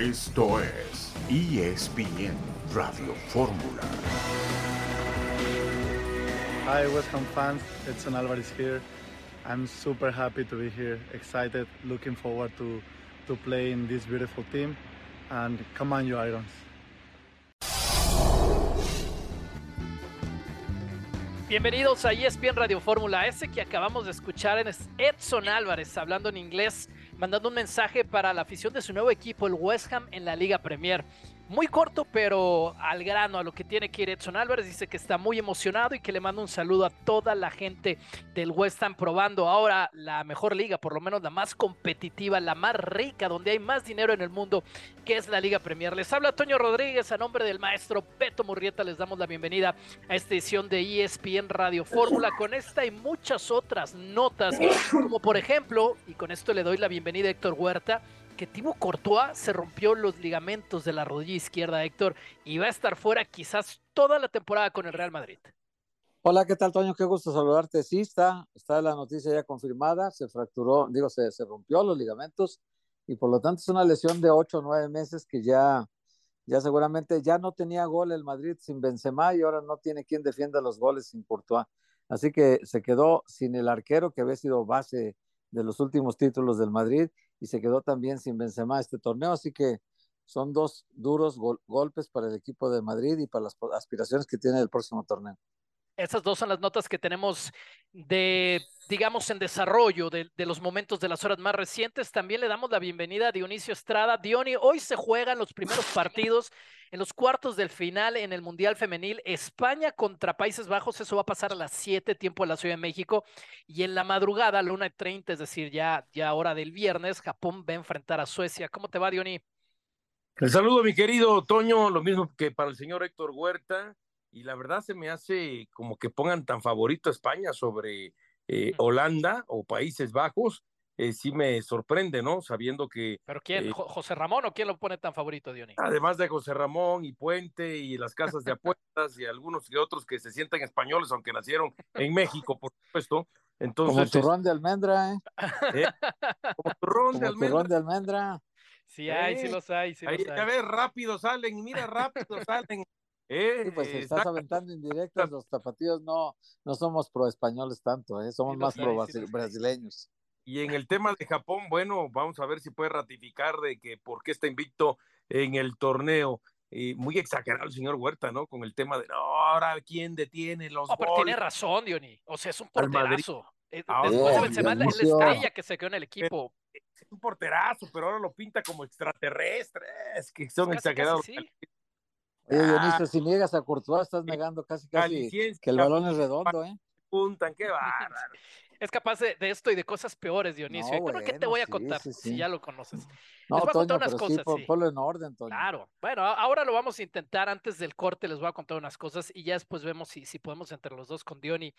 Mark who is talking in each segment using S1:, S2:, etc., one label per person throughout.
S1: Esto es ESPN Radio Fórmula.
S2: Hi, West Ham fans. Edson Alvarez here. I'm super happy to be here. Excited, looking forward to to play in this beautiful team. And come on, you Irons.
S3: Bienvenidos a ESPN Radio Fórmula. Ese que acabamos de escuchar es Edson Álvarez hablando en inglés, mandando un mensaje para la afición de su nuevo equipo, el West Ham, en la Liga Premier. Muy corto, pero al grano, a lo que tiene que ir Edson Álvarez. Dice que está muy emocionado y que le manda un saludo a toda la gente del West Ham probando ahora la mejor liga, por lo menos la más competitiva, la más rica, donde hay más dinero en el mundo, que es la Liga Premier. Les habla Toño Rodríguez a nombre del maestro Beto Murrieta. Les damos la bienvenida a esta edición de ESPN Radio Fórmula con esta y muchas otras notas, como por ejemplo, y con esto le doy la bienvenida a Héctor Huerta que Thibaut Courtois se rompió los ligamentos de la rodilla izquierda, Héctor, y va a estar fuera quizás toda la temporada con el Real Madrid.
S4: Hola, ¿qué tal, Toño? Qué gusto saludarte. Sí, está, está la noticia ya confirmada. Se fracturó, digo, se, rompió los ligamentos y por lo tanto es una lesión de ocho o nueve meses que ya, ya seguramente ya no tenía gol el Madrid sin Benzema y ahora no tiene quien defienda los goles sin Courtois. Así que se quedó sin el arquero que había sido base de los últimos títulos del Madrid y se quedó también sin Benzema este torneo, así que son dos duros golpes para el equipo de Madrid y para las aspiraciones que tiene el próximo torneo.
S3: Esas dos son las notas que tenemos de, digamos, en desarrollo de, de, los momentos de las horas más recientes. También le damos la bienvenida a Dionisio Estrada. Diony, hoy se juegan los primeros partidos en los cuartos del final en el Mundial Femenil. España contra Países Bajos, eso va a pasar a las 7, tiempo de la Ciudad de México. Y en la madrugada, a la 1.30, es decir, ya, ya hora del viernes, Japón va a enfrentar a Suecia. ¿Cómo te va, Diony?
S5: El saludo, mi querido Toño, lo mismo que para el señor Héctor Huerta y la verdad se me hace como que pongan tan favorito a España sobre eh, Holanda o Países Bajos, eh, sí me sorprende, ¿no? Sabiendo que...
S3: ¿Pero quién? Eh, ¿José Ramón o quién lo pone tan favorito, Dionis?
S5: Además de José Ramón y Puente y las casas de apuestas y algunos y otros que se sienten españoles, aunque nacieron en México, por supuesto. Entonces,
S4: como turrón de almendra, ¿eh?
S5: ¿eh? Como turrón
S4: como
S5: de almendra.
S4: Turrón de almendra.
S3: Sí hay, sí los hay, sí
S5: Ahí,
S3: los hay.
S5: Ya ves, rápido salen, mira, rápido salen. Eh,
S4: sí, pues estás
S5: está...
S4: aventando indirectas, los tapatíos no, no somos pro españoles tanto, ¿eh? somos
S3: Sí,
S4: más pro brasileños.
S5: Y en el tema de Japón, bueno, vamos a ver si puede ratificar de que por qué está invicto en el torneo. Y muy exagerado el señor Huerta, ¿no? Con el tema de, no, ahora quién detiene los
S3: No, pero
S5: goles.
S3: tiene razón, Diony. O sea, es un porterazo. Eh,
S5: Ah,
S3: Después de Benzema, la, la estrella que se quedó en el equipo.
S5: Es un porterazo, pero ahora lo pinta como extraterrestre. Es que son
S3: Casi,
S5: exagerados.
S3: casi sí.
S4: Oye,
S5: Ah.
S4: Dionisio, si niegas a Courtois, estás negando casi casi que el balón es redondo, ¿eh?
S5: Puntan, qué bárbaro.
S3: Es capaz de, de esto y de cosas peores, Dionisio.
S4: No,
S3: ¿Y creo que te
S4: bueno,
S3: voy a
S4: sí,
S3: contar?
S4: sí,
S3: Si ya lo conoces.
S4: No,
S3: Les voy a contar
S4: Toño,
S3: unas cosas,
S4: sí. ponlo en orden, Toño.
S3: Claro. Bueno, ahora lo vamos a intentar. Antes del corte les voy a contar unas cosas y ya después vemos si, si podemos entre los dos con Diony.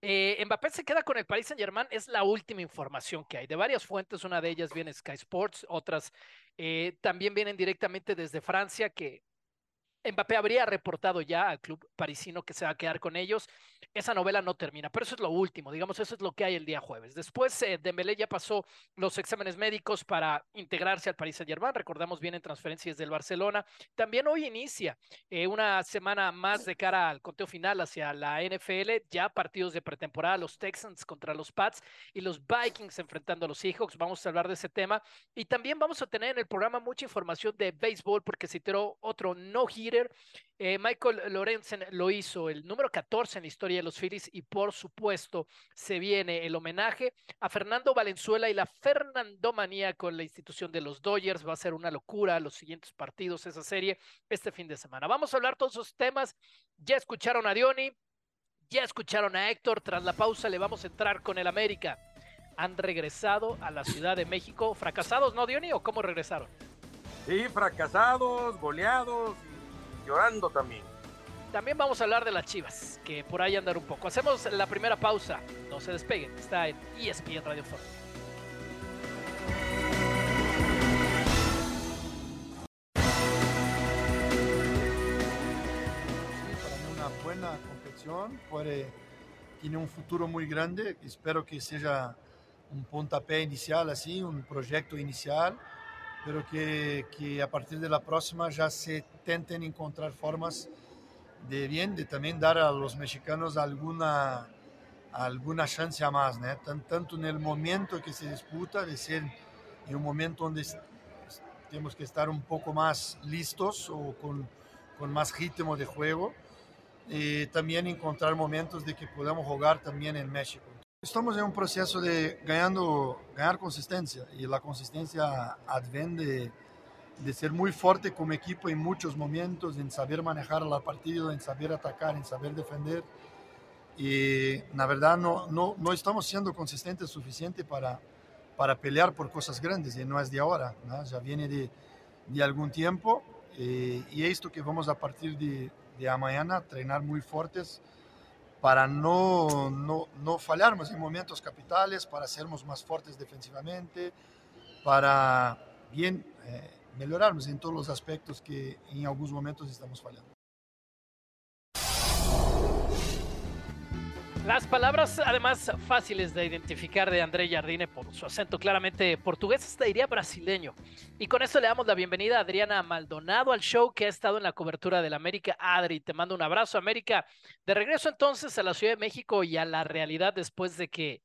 S3: Eh, Mbappé se queda con el Paris Saint Germain, es la última información que hay. De varias fuentes, una de ellas viene Sky Sports, otras eh, también vienen directamente desde Francia, que Mbappé habría reportado ya al club parisino que se va a quedar con ellos. Esa novela no termina, pero eso es lo último, digamos, eso es lo que hay el día jueves. Después, eh, Dembélé ya pasó los exámenes médicos para integrarse al Paris Saint-Germain. Recordamos bien en transferencias del Barcelona. También hoy inicia eh, una semana más de cara al conteo final hacia la NFL. Ya partidos de pretemporada, los Texans contra los Pats y los Vikings enfrentando a los Seahawks. Vamos a hablar de ese tema. Y también vamos a tener en el programa mucha información de béisbol porque se tiró otro no-hitter. Eh, Michael Lorenzen lo hizo, el número 14 en la historia los Phillies y por supuesto se viene el homenaje a Fernando Valenzuela y la Fernandomanía con la institución de los Dodgers. Va a ser una locura los siguientes partidos, esa serie, este fin de semana. Vamos a hablar todos esos temas. Ya escucharon a Diony, ya escucharon a Héctor. Tras la pausa le vamos a entrar con el América. Han regresado a la Ciudad de México. ¿Fracasados, no, Diony? ¿O cómo regresaron?
S5: Sí, fracasados, goleados y llorando también.
S3: También vamos a hablar de las Chivas, que por ahí andar un poco. Hacemos la primera pausa. No se despeguen. Está en ESPN Radio Fórmula.
S6: Para mí una buena competición, puede, tiene un futuro muy grande, espero que sea un pontapé inicial así, un proyecto inicial pero que, que a partir de la próxima ya se tenten encontrar formas de bien, de también dar a los mexicanos alguna, alguna chance más, ¿no? tanto en el momento que se disputa, de ser en un momento donde tenemos que estar un poco más listos o con, con más ritmo de juego, y también encontrar momentos de que podamos jugar también en México. Estamos en un proceso de ganando, ganar consistencia y la consistencia adviene de, ser muy fuerte como equipo en muchos momentos, en saber manejar la partida, en saber atacar, en saber defender. Y la verdad no, no, no estamos siendo consistentes suficiente para, para pelear por cosas grandes y no es de ahora, ya viene de, de algún tiempo eh, y esto que vamos a partir de, de mañana entrenar muy fuertes para no, no, no fallarmos en momentos capitales, para sermos más fuertes defensivamente, para bien eh, mejorarnos en todos los aspectos que en algunos momentos estamos fallando.
S3: Las palabras, además, fáciles de identificar de André Jardine por su acento claramente portugués, hasta diría brasileño. Y con eso le damos la bienvenida a Adriana Maldonado al show que ha estado en la cobertura del América. Adri, te mando un abrazo, América. De regreso entonces a la Ciudad de México y a la realidad después de que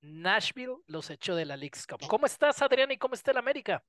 S3: Nashville los echó de la League's Cup. ¿Cómo estás, Adriana, y cómo está el América?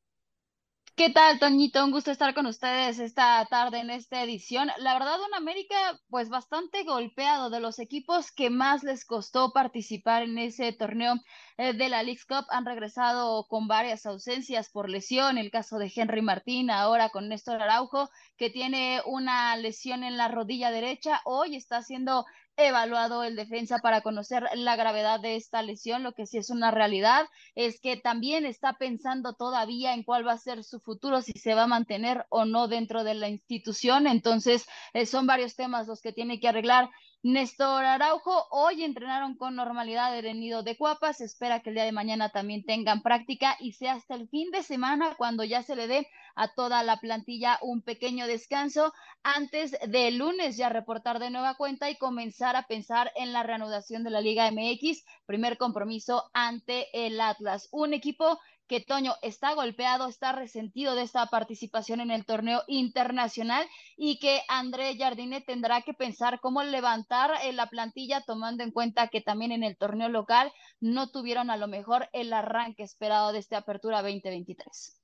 S7: ¿Qué tal, Toñito? Un gusto estar con ustedes esta tarde en esta edición. La verdad, un América pues bastante golpeado de los equipos que más les costó participar en ese torneo eh, de la League Cup. Han regresado con varias ausencias por lesión, el caso de Henry Martín, ahora con Néstor Araujo, que tiene una lesión en la rodilla derecha. Hoy está siendo evaluado el defensa para conocer la gravedad de esta lesión. Lo que sí es una realidad es que también está pensando todavía en cuál va a ser su futuro, si se va a mantener o no dentro de la institución. Entonces, eh, son varios temas los que tiene que arreglar Néstor Araujo. Hoy entrenaron con normalidad en el nido de Cuapas. Espera que el día de mañana también tengan práctica y sea hasta el fin de semana cuando ya se le dé a toda la plantilla un pequeño descanso antes de lunes ya reportar de nueva cuenta y comenzar a pensar en la reanudación de la Liga MX. Primer compromiso ante el Atlas. Un equipo que Toño está golpeado, está resentido de esta participación en el torneo internacional y que André Jardine tendrá que pensar cómo levantar eh, la plantilla tomando en cuenta que también en el torneo local no tuvieron a lo mejor el arranque esperado de esta apertura 2023.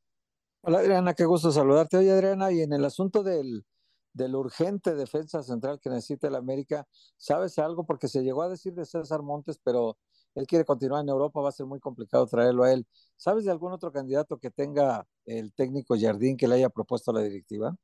S4: Hola Adriana, qué gusto saludarte hoy Adriana y en el asunto del, del urgente defensa central que necesita el América, ¿sabes algo? Porque se llegó a decir de César Montes, pero él quiere continuar en Europa, va a ser muy complicado traerlo a él. ¿Sabes de algún otro candidato que tenga el técnico Jardín que le haya propuesto a la directiva?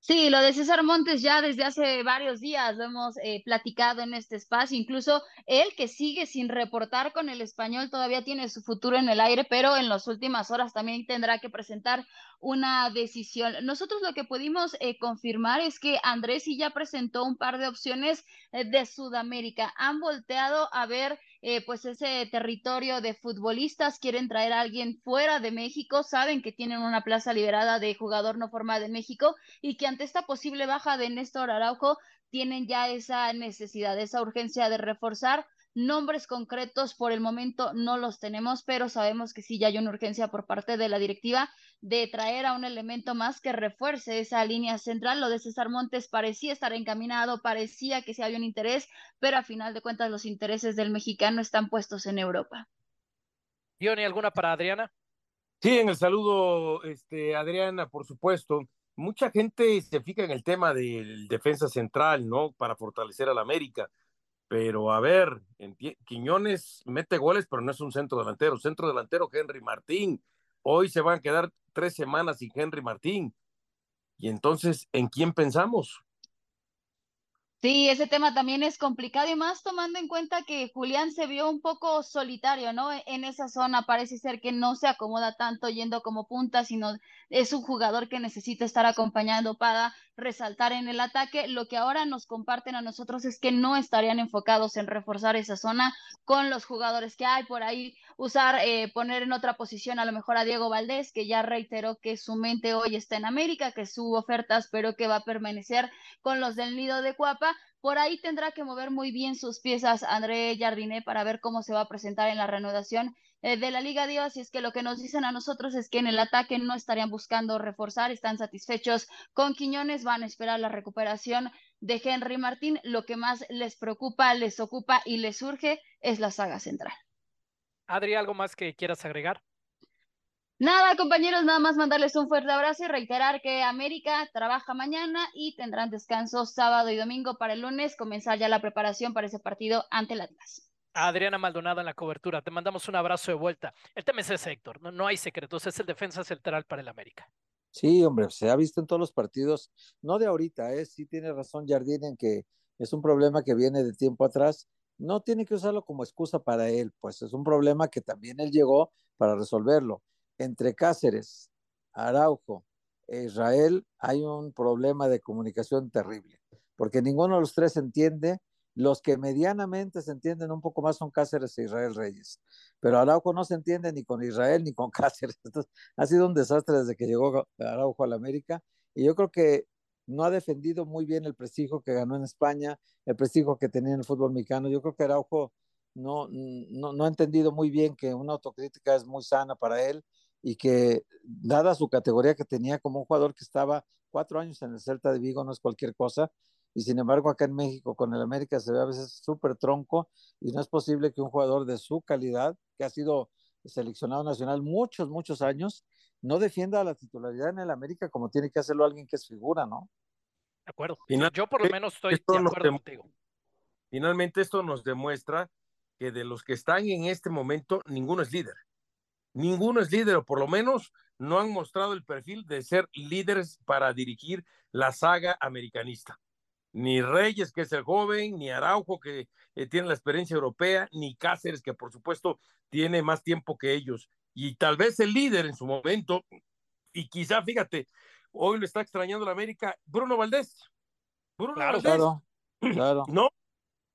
S7: Sí, lo de César Montes ya desde hace varios días lo hemos eh, platicado en este espacio. Incluso él que sigue sin reportar con el español todavía tiene su futuro en el aire, pero en las últimas horas también tendrá que presentar una decisión. Nosotros lo que pudimos eh, confirmar es que Andrés sí ya presentó un par de opciones eh, de Sudamérica. Han volteado a ver eh, pues ese territorio de futbolistas, quieren traer a alguien fuera de México, saben que tienen una plaza liberada de jugador no formado de México y que ante esta posible baja de Néstor Araujo tienen ya esa necesidad, esa urgencia de reforzar Nombres concretos por el momento no los tenemos, pero sabemos que sí ya hay una urgencia por parte de la directiva de traer a un elemento más que refuerce esa línea central. Lo de César Montes parecía estar encaminado, parecía que sí había un interés, pero a final de cuentas los intereses del mexicano están puestos en Europa.
S3: Johnny, ¿alguna para Adriana?
S5: Sí, en el saludo, este, Adriana, por supuesto. Mucha gente se fija en el tema del defensa central, ¿no? Para fortalecer al América pero a ver, Quiñones mete goles, pero no es un centro delantero. Centro delantero Henry Martín. Hoy se van a quedar tres semanas sin Henry Martín. Y entonces, ¿en quién pensamos?
S7: Sí, ese tema también es complicado y más tomando en cuenta que Julián se vio un poco solitario, ¿no? E-, en esa zona parece ser que no se acomoda tanto yendo como punta, sino es un jugador que necesita estar acompañando para resaltar en el ataque. Lo que ahora nos comparten a nosotros es que no estarían enfocados en reforzar esa zona con los jugadores que hay por ahí, usar, eh, poner en otra posición a lo mejor a Diego Valdés, que ya reiteró que su mente hoy está en América, que su oferta espero que va a permanecer con los del nido de Cuapa por ahí tendrá que mover muy bien sus piezas André Jardiné para ver cómo se va a presentar en la reanudación eh, de la Liga Dios, y es que lo que nos dicen a nosotros es que en el ataque no estarían buscando reforzar, están satisfechos con Quiñones, van a esperar la recuperación de Henry Martín. Lo que más les preocupa, les ocupa y les surge es la saga central.
S3: Adri, ¿algo más que quieras agregar?
S7: Nada, compañeros, nada más mandarles un fuerte abrazo y reiterar que América trabaja mañana y tendrán descanso sábado y domingo para el lunes, comenzar ya la preparación para ese partido ante el Atlas.
S3: Adriana Maldonado en la cobertura, te mandamos un abrazo de vuelta. El tema es ese, Héctor, no, no hay secretos, es el defensa central para el América.
S4: Sí, hombre, se ha visto en todos los partidos, no de ahorita, ¿eh? sí tiene razón Jardín en que es un problema que viene de tiempo atrás, no tiene que usarlo como excusa para él, pues es un problema que también él llegó para resolverlo entre Cáceres, Araujo e Israel hay un problema de comunicación terrible, porque ninguno de los tres entiende. Los que medianamente se entienden un poco más son Cáceres e Israel Reyes, pero Araujo no se entiende ni con Israel ni con Cáceres. Ha sido un desastre desde que llegó Araujo a la América y yo creo que no ha defendido muy bien el prestigio que ganó en España, el prestigio que tenía en el fútbol mexicano. Yo creo que Araujo no, no, no ha entendido muy bien que una autocrítica es muy sana para él y que dada su categoría que tenía como un jugador que estaba cuatro años en el Celta de Vigo, no es cualquier cosa, y sin embargo acá en México con el América se ve a veces súper tronco y no es posible que un jugador de su calidad, que ha sido seleccionado nacional muchos, muchos años, no defienda la titularidad en el América como tiene que hacerlo alguien que es figura, ¿no?
S3: De acuerdo. Yo por lo menos estoy de acuerdo contigo.
S5: Finalmente esto nos demuestra que de los que están en este momento, ninguno es líder ninguno es líder, o por lo menos no han mostrado el perfil de ser líderes para dirigir la saga americanista. Ni Reyes, que es el joven, ni Araujo, que eh, tiene la experiencia europea, ni Cáceres, que por supuesto tiene más tiempo que ellos. Y tal vez el líder en su momento, y quizá, fíjate, hoy lo está extrañando la América, Bruno Valdés. Bruno Valdés. Claro, claro. No,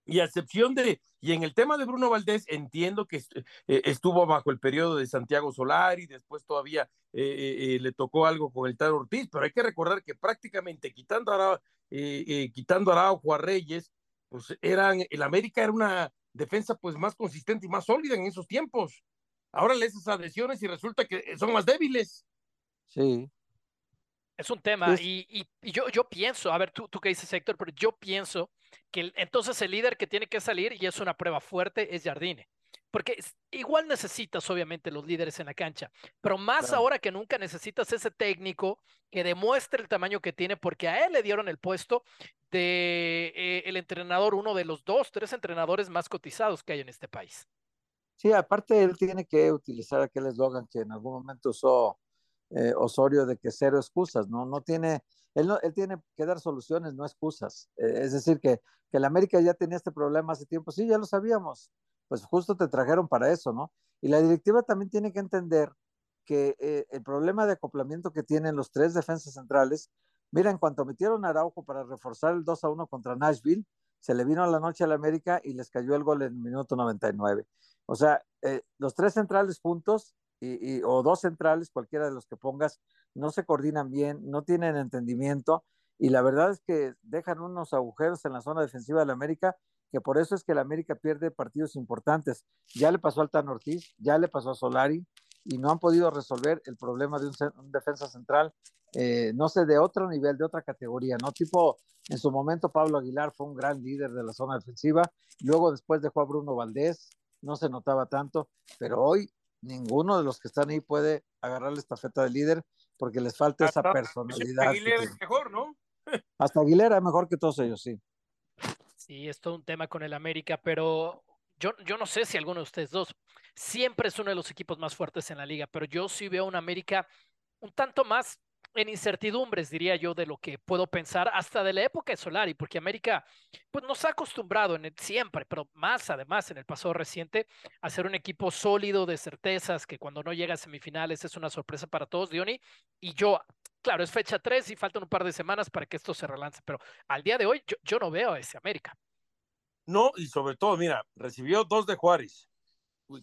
S5: y a excepción de, y en el tema de Bruno Valdés, entiendo que eh, estuvo bajo el periodo de Santiago Solari, después todavía eh, eh, le tocó algo con el Taro Ortiz, pero hay que recordar que prácticamente quitando a, quitando a Araujo a Reyes, pues eran, el América era una defensa pues más consistente y más sólida en esos tiempos. Ahora le esas adhesiones y resulta que son más débiles.
S4: Sí.
S3: Es un tema, y, y, yo, yo pienso, a ver, tú, tú qué dices, Héctor, pero yo pienso que entonces el líder que tiene que salir, y es una prueba fuerte, es Jardine. Porque igual necesitas, obviamente, los líderes en la cancha, pero más ahora que nunca necesitas ese técnico que demuestre el tamaño que tiene, porque a él le dieron el puesto de eh, el entrenador, uno de los dos, tres entrenadores más cotizados que hay en este país.
S4: Sí, aparte él tiene que utilizar aquel eslogan que en algún momento usó eh, Osorio de que cero excusas, ¿no? No tiene, él, no, él tiene que dar soluciones, no excusas. Eh, es decir, que, que la América ya tenía este problema hace tiempo, sí, ya lo sabíamos, pues justo te trajeron para eso, ¿no? Y la directiva también tiene que entender que eh, el problema de acoplamiento que tienen los tres defensas centrales, mira, en cuanto metieron a Araujo para reforzar el 2 a 1 contra Nashville, se le vino a la noche a la América y les cayó el gol en el minuto 99. O sea, los tres centrales juntos o dos centrales, cualquiera de los que pongas, no se coordinan bien, no tienen entendimiento y la verdad es que dejan unos agujeros en la zona defensiva de la América, que por eso es que la América pierde partidos importantes. Ya le pasó al Tan Ortiz, ya le pasó a Solari y no han podido resolver el problema de un, defensa central, eh, no sé, de otro nivel, de otra categoría, ¿no? Tipo, en su momento Pablo Aguilar fue un gran líder de la zona defensiva, luego después dejó a Bruno Valdés, no se notaba tanto, pero hoy ninguno de los que están ahí puede agarrar la estafeta de líder porque les falta esa personalidad. Hasta
S5: Aguilera es mejor, ¿no?
S4: Hasta Aguilera es mejor que todos ellos, sí.
S3: Sí, es todo un tema con el América, pero yo, yo no sé si alguno de ustedes dos siempre es uno de los equipos más fuertes en la liga, pero yo sí veo un América un tanto más en incertidumbres, diría yo, de lo que puedo pensar hasta de la época de Solari, porque América pues nos ha acostumbrado en el, siempre, pero más además en el pasado reciente, a ser un equipo sólido de certezas, que cuando no llega a semifinales es una sorpresa para todos, Diony, y yo, claro, es fecha 3 y faltan un par de semanas para que esto se relance, pero al día de hoy yo, yo no veo a ese América.
S5: No, y sobre todo, mira, recibió dos de Juárez.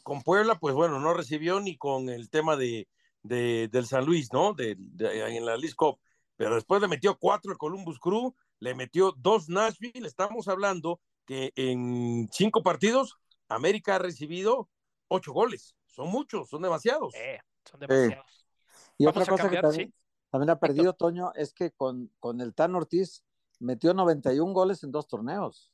S5: Con Puebla, pues bueno, no recibió ni con el tema de, de, del San Luis, ¿no? De, en la League Cup. Pero después le metió cuatro el Columbus Crew, le metió dos Nashville. Estamos hablando que en cinco partidos América ha recibido ocho goles. son muchos, son demasiados.
S3: son demasiados.
S4: Y otra cosa que también, también, ha perdido Toño es que con, con el Tan Ortiz metió 91 goles en dos torneos.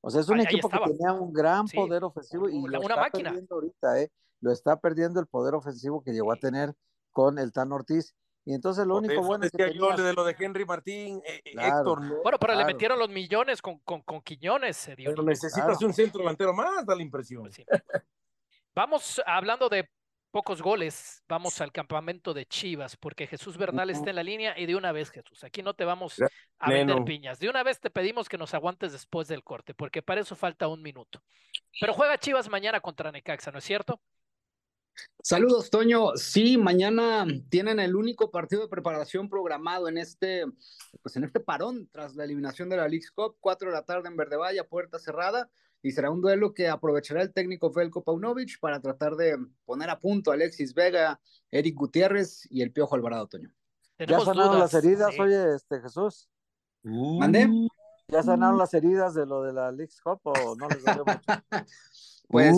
S4: O sea, es un equipo que tenía un gran poder ofensivo y lo está perdiendo ahorita, ¿eh? Lo está perdiendo el poder ofensivo que llegó a tener con el Tan Ortiz. Y entonces lo único bueno
S5: es que yo de lo de Henry Martín, eh, eh, Héctor.
S3: bueno, pero le metieron los millones con, con, con Quiñones.
S5: pero necesitas un centro delantero más, da la impresión. Pues
S3: Vamos hablando de pocos goles, vamos al campamento de Chivas, porque Jesús Bernal está en la línea y de una vez, Jesús, aquí no te vamos a vender piñas. De una vez te pedimos que nos aguantes después del corte, porque para eso falta un minuto. Pero juega Chivas mañana contra Necaxa, ¿no es cierto?
S8: Saludos, Toño. Sí, mañana tienen el único partido de preparación programado en este, pues en este parón tras la eliminación de la League Cup, cuatro de la tarde en Verde Valle, puerta cerrada y será un duelo que aprovechará el técnico Felko Paunovic para tratar de poner a punto a Alexis Vega, Eric Gutiérrez y el Piojo Alvarado Toño.
S4: ¿Ya sanaron las heridas, oye, este Jesús?
S8: ¿Mandé?
S4: ¿Ya sanaron las heridas de lo de la League Cup o no les dolió mucho?
S8: pues,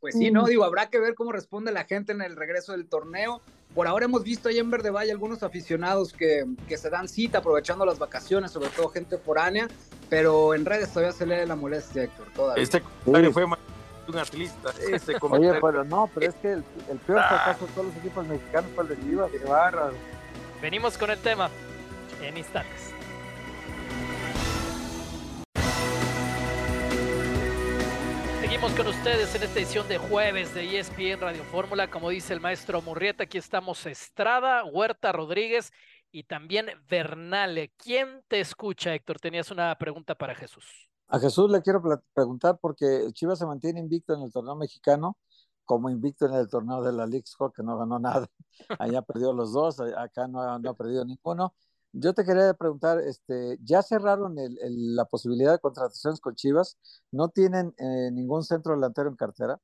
S8: pues sí, no, digo, habrá que ver cómo responde la gente en el regreso del torneo. Por ahora hemos visto ahí en Verde Valle algunos aficionados que, que se dan cita aprovechando las vacaciones, sobre todo gente foránea, pero en redes todavía se lee la molestia, Héctor. Todavía.
S5: Este comentario fue un atlista. Este
S4: Oye, pero no, pero es que el, peor ah. fracaso de todos los equipos mexicanos fue el de Chivas. Qué bárbaro.
S3: Venimos con el tema en instantes. Seguimos con ustedes en esta edición de jueves de ESPN Radio Fórmula. Como dice el maestro Murrieta, aquí estamos Estrada, Huerta Rodríguez y también Bernale. ¿Quién te escucha, Héctor? Tenías una pregunta para Jesús.
S4: A Jesús le quiero preguntar porque Chivas se mantiene invicto en el torneo mexicano, como invicto en el torneo de la League que no ganó nada. Allá perdió los dos, acá no, ha perdido ninguno. Yo te quería preguntar, este, ¿ya cerraron la posibilidad de contrataciones con Chivas? ¿No tienen eh, ningún centro delantero en cartera?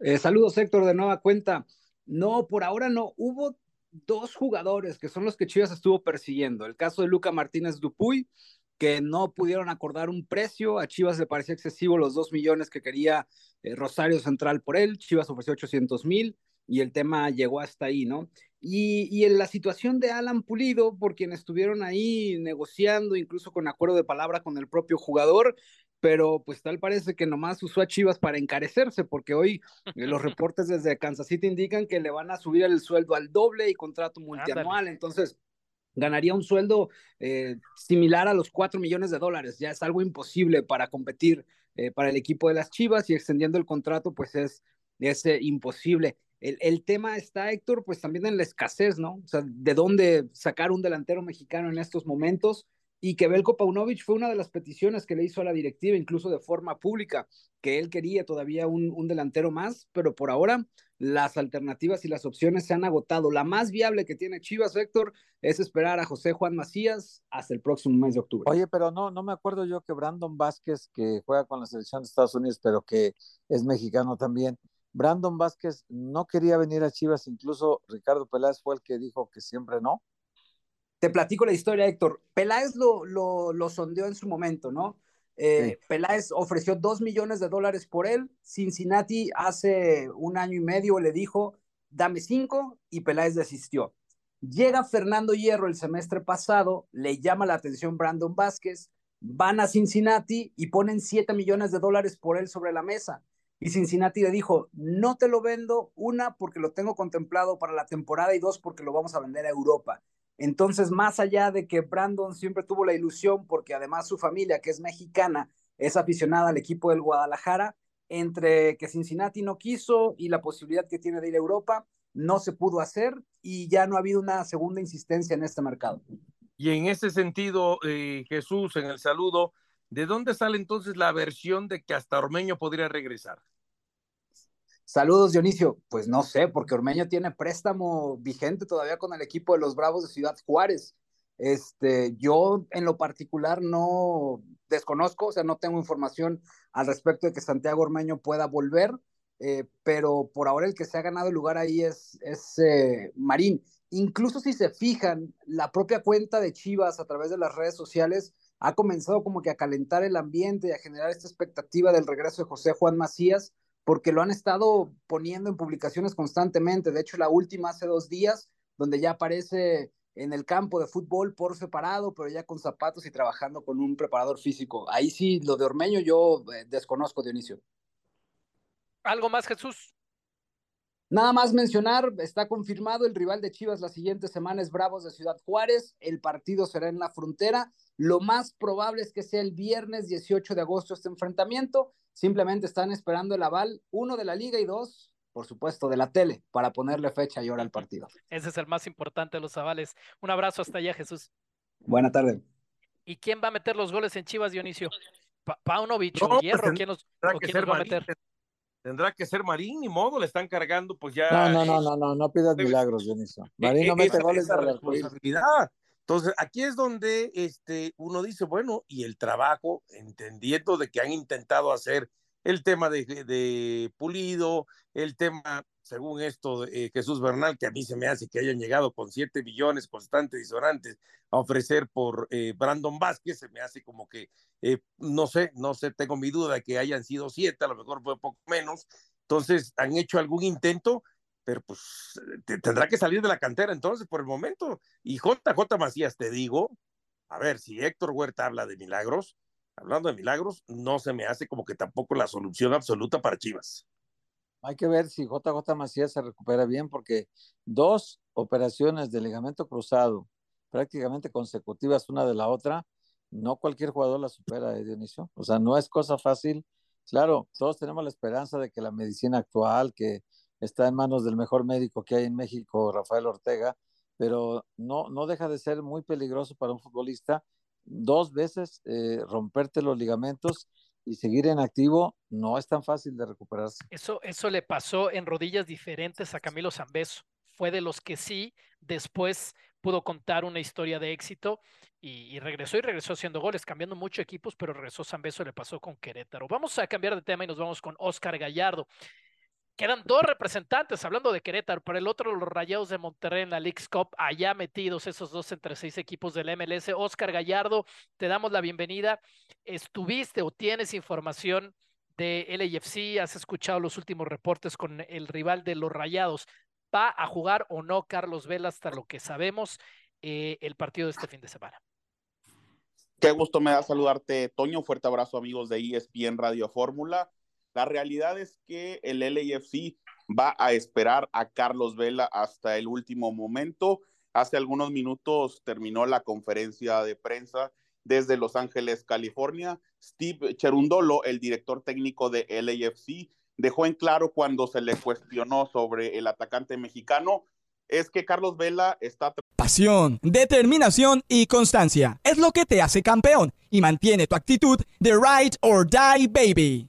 S8: Eh, saludos, Héctor, de nueva cuenta. No, por ahora no. Hubo dos jugadores que son los que Chivas estuvo persiguiendo. El caso de Luca Martínez Dupuy, que no pudieron acordar un precio. A Chivas le parecía excesivo los dos millones que quería eh, Rosario Central por él. Chivas ofreció 800 mil y el tema llegó hasta ahí, ¿no? Y, y, en la situación de Alan Pulido, por quien estuvieron ahí negociando, incluso con acuerdo de palabra con el propio jugador, pero pues tal parece que nomás usó a Chivas para encarecerse, porque hoy eh, los reportes desde Kansas City indican que le van a subir el sueldo al doble y contrato multianual, entonces ganaría un sueldo eh, similar a los 4 millones de dólares, ya es algo imposible para competir eh, para el equipo de las Chivas y extendiendo el contrato pues es, es imposible. El, tema está, Héctor, pues también en la escasez, ¿no? O sea, de dónde sacar un delantero mexicano en estos momentos y que Belko Paunovic fue una de las peticiones que le hizo a la directiva, incluso de forma pública, que él quería todavía un, un, delantero más, pero por ahora las alternativas y las opciones se han agotado. La más viable que tiene Chivas, Héctor, es esperar a José Juan Macías hasta el próximo mes de octubre.
S4: Oye, pero no, no me acuerdo yo que Brandon Vázquez, que juega con la selección de Estados Unidos, pero que es mexicano también, Brandon Vázquez no quería venir a Chivas, incluso Ricardo Peláez fue el que dijo que siempre no.
S8: Te platico la historia, Héctor. Peláez lo, lo, lo sondeó en su momento, ¿no? Eh, Peláez ofreció dos millones de dólares por él. Cincinnati hace un año y medio le dijo, dame cinco, y Peláez desistió. Llega Fernando Hierro el semestre pasado, le llama la atención Brandon Vázquez, van a Cincinnati y ponen siete millones de dólares por él sobre la mesa. Y Cincinnati le dijo, no te lo vendo, una, porque lo tengo contemplado para la temporada y dos, porque lo vamos a vender a Europa. Entonces, más allá de que Brandon siempre tuvo la ilusión, porque además su familia, que es mexicana, es aficionada al equipo del Guadalajara, entre que Cincinnati no quiso y la posibilidad que tiene de ir a Europa, no se pudo hacer y ya no ha habido una segunda insistencia en este mercado.
S5: Y en ese sentido, eh, Jesús, en el saludo, ¿de dónde sale entonces la versión de que hasta Ormeño podría regresar?
S8: Saludos, Dionisio. Pues no sé, porque Ormeño tiene préstamo vigente todavía con el equipo de los Bravos de Ciudad Juárez. Este, yo en lo particular no desconozco, o sea, no tengo información al respecto de que Santiago Ormeño pueda volver, eh, pero por ahora el que se ha ganado el lugar ahí es, es eh, Marín. Incluso si se fijan, la propia cuenta de Chivas a través de las redes sociales ha comenzado como que a calentar el ambiente y a generar esta expectativa del regreso de José Juan Macías, porque lo han estado poniendo en publicaciones constantemente. De hecho, la última hace dos días, donde ya aparece en el campo de fútbol por separado, pero ya con zapatos y trabajando con un preparador físico. Ahí sí, lo de Ormeño yo eh, desconozco, Dionisio.
S3: ¿Algo más, Jesús?
S8: Nada más mencionar, está confirmado el rival de Chivas la siguiente semana es Bravos de Ciudad Juárez, el partido será en la frontera, lo más probable es que sea el viernes 18 de agosto este enfrentamiento, simplemente están esperando el aval, uno de la liga y dos, por supuesto, de la tele, para ponerle fecha y hora al partido.
S3: Ese es el más importante de los avales. Un abrazo hasta allá, Jesús.
S8: Buena tarde.
S3: ¿Y quién va a meter los goles en Chivas, Dionisio? Pa Paunovic o Hierro,
S5: pues,
S3: ¿quién,
S5: quién nos va a meter? Tendrá que ser Marín, ni modo, le están cargando, pues ya.
S4: No, no, no, no, no, no pidas milagros, Dionisio. Marín no mete goles
S5: esa responsabilidad. Entonces, aquí es donde este, uno dice, bueno, y el trabajo, entendiendo de que han intentado hacer el tema de, Pulido, el tema, según esto, eh, Jesús Bernal, que a mí se me hace que hayan llegado con siete billones constantes y sonantes a ofrecer por eh, Brandon Vázquez, se me hace como que eh, no sé, no sé, tengo mi duda que hayan sido siete, a lo mejor fue poco menos. Entonces, han hecho algún intento, pero pues tendrá que salir de la cantera entonces por el momento. Y JJ Macías, te digo, a ver, si Héctor Huerta habla de milagros, hablando de milagros, no se me hace como que tampoco la solución absoluta para Chivas.
S4: Hay que ver si JJ Macías se recupera bien, porque dos operaciones de ligamento cruzado prácticamente consecutivas una de la otra, no cualquier jugador la supera, ¿eh, Dionisio. O sea, no es cosa fácil. Claro, todos tenemos la esperanza de que la medicina actual, que está en manos del mejor médico que hay en México, Rafael Ortega, pero no, no deja de ser muy peligroso para un futbolista. Dos veces eh, romperte los ligamentos y seguir en activo no es tan fácil de recuperarse.
S3: Eso, eso le pasó en rodillas diferentes a Camilo Zambeso. Fue de los que sí, después pudo contar una historia de éxito y, regresó y regresó haciendo goles, cambiando mucho equipos, pero regresó San Beso, le pasó con Querétaro. Vamos a cambiar de tema y nos vamos con Oscar Gallardo. Quedan dos representantes, hablando de Querétaro, por el otro los Rayados de Monterrey en la League's Cup, allá metidos esos dos entre seis equipos del MLS. Oscar Gallardo, te damos la bienvenida. ¿Estuviste o tienes información de LAFC? ¿Has escuchado los últimos reportes con el rival de los Rayados? ¿Va a jugar o no Carlos Vela hasta lo que sabemos eh, el partido de este fin de semana?
S9: Qué gusto me da saludarte, Toño. Fuerte abrazo, amigos de ESPN Radio Fórmula. La realidad es que el LAFC va a esperar a Carlos Vela hasta el último momento. Hace algunos minutos terminó la conferencia de prensa desde Los Ángeles, California. Steve Cherundolo, el director técnico de LAFC, dejó en claro cuando se le cuestionó sobre el atacante mexicano es que Carlos Vela está...
S10: Pasión, determinación y constancia es lo que te hace campeón y mantiene tu actitud de ride or die baby.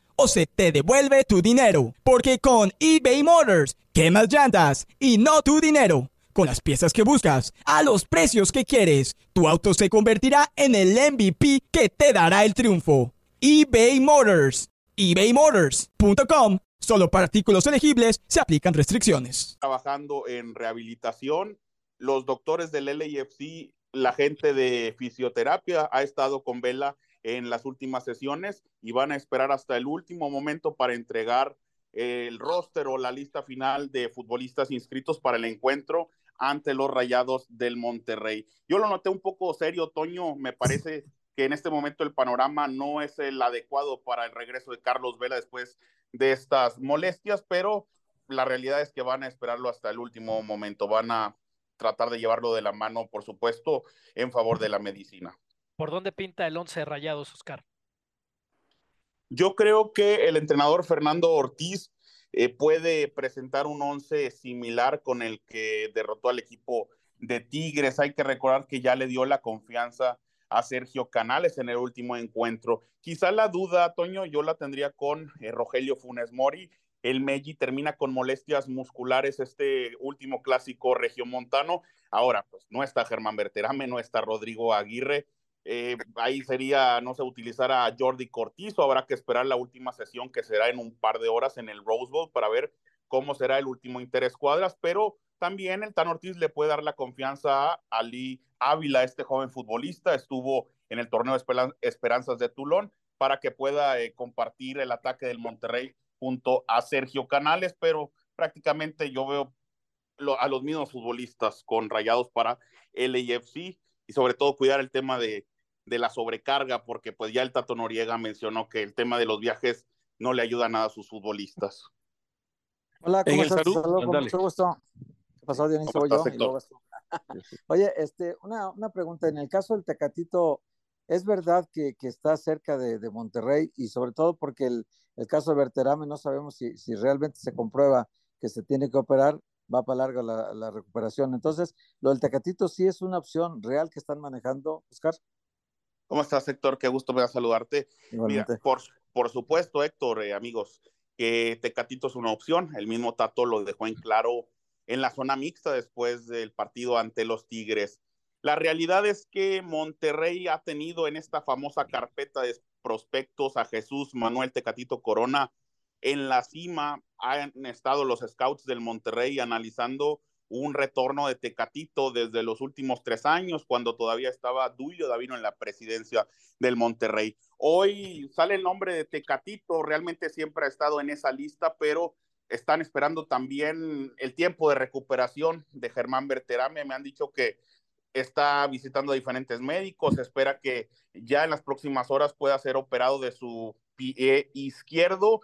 S10: o se te devuelve tu dinero. Porque con eBay Motors, quemas llantas y no tu dinero. Con las piezas que buscas, a los precios que quieres, tu auto se convertirá en el MVP que te dará el triunfo. eBay Motors ebaymotors.com. Solo para artículos elegibles se aplican restricciones.
S9: Trabajando en rehabilitación, los doctores del LAFC, la gente de fisioterapia ha estado con Vela en las últimas sesiones y van a esperar hasta el último momento para entregar el roster o la lista final de futbolistas inscritos para el encuentro ante los Rayados del Monterrey. Yo lo noté un poco serio, Toño, me parece que en este momento el panorama no es el adecuado para el regreso de Carlos Vela después de estas molestias, pero la realidad es que van a esperarlo hasta el último momento, van a tratar de llevarlo de la mano, por supuesto, en favor de la medicina.
S3: ¿Por dónde pinta el once rayados, Oscar?
S9: Yo creo que el entrenador Fernando Ortiz eh, puede presentar un once similar con el que derrotó al equipo de Tigres. Hay que recordar que ya le dio la confianza a Sergio Canales en el último encuentro. Quizá la duda, Toño, yo la tendría con eh, Rogelio Funes Mori, el Meji termina con molestias musculares este último clásico regiomontano. Ahora, pues no está Germán Berterame, no está Rodrigo Aguirre. Eh, ahí sería, no sé, utilizar a Jordi Cortizo. Habrá que esperar la última sesión que será en un par de horas en el Rose Bowl para ver cómo será el último interescuadras, pero también el Tan Ortiz le puede dar la confianza a Ali Ávila, este joven futbolista, estuvo en el torneo de Esperanzas de Tulón para que pueda eh, compartir el ataque del Monterrey junto a Sergio Canales, pero prácticamente yo veo a los mismos futbolistas con rayados para LAFC y sobre todo cuidar el tema de, de la sobrecarga, porque pues ya el Tato Noriega mencionó que el tema de los viajes no le ayuda nada a sus futbolistas.
S4: Hola, ¿cómo estás? Salud, con mucho gusto. ¿Qué pasó, Dionisio? Yo. Oye, este, una, una pregunta. En el caso del Tecatito, ¿es verdad que, que está cerca de, de, Monterrey? Y sobre todo porque el, el caso de Berterame no sabemos si, si, realmente se comprueba que se tiene que operar, va para larga la, la, recuperación. Entonces, lo del Tecatito sí es una opción real que están manejando, Oscar.
S9: ¿Cómo estás, Héctor? Qué gusto me a saludarte. Mira, por, por supuesto, Héctor, eh, amigos, que Tecatito es una opción. El mismo Tato lo dejó en claro en la zona mixta después del partido ante los Tigres. La realidad es que Monterrey ha tenido en esta famosa carpeta de prospectos a Jesús Manuel Tecatito Corona en la cima. Han estado los scouts del Monterrey analizando un retorno de Tecatito desde los últimos tres años, cuando todavía estaba Duilio Davino en la presidencia del Monterrey. Hoy sale el nombre de Tecatito, realmente siempre ha estado en esa lista, pero están esperando también el tiempo de recuperación de Germán Berterame. Me han dicho que está visitando diferentes médicos, espera que ya en las próximas horas pueda ser operado de su pie izquierdo.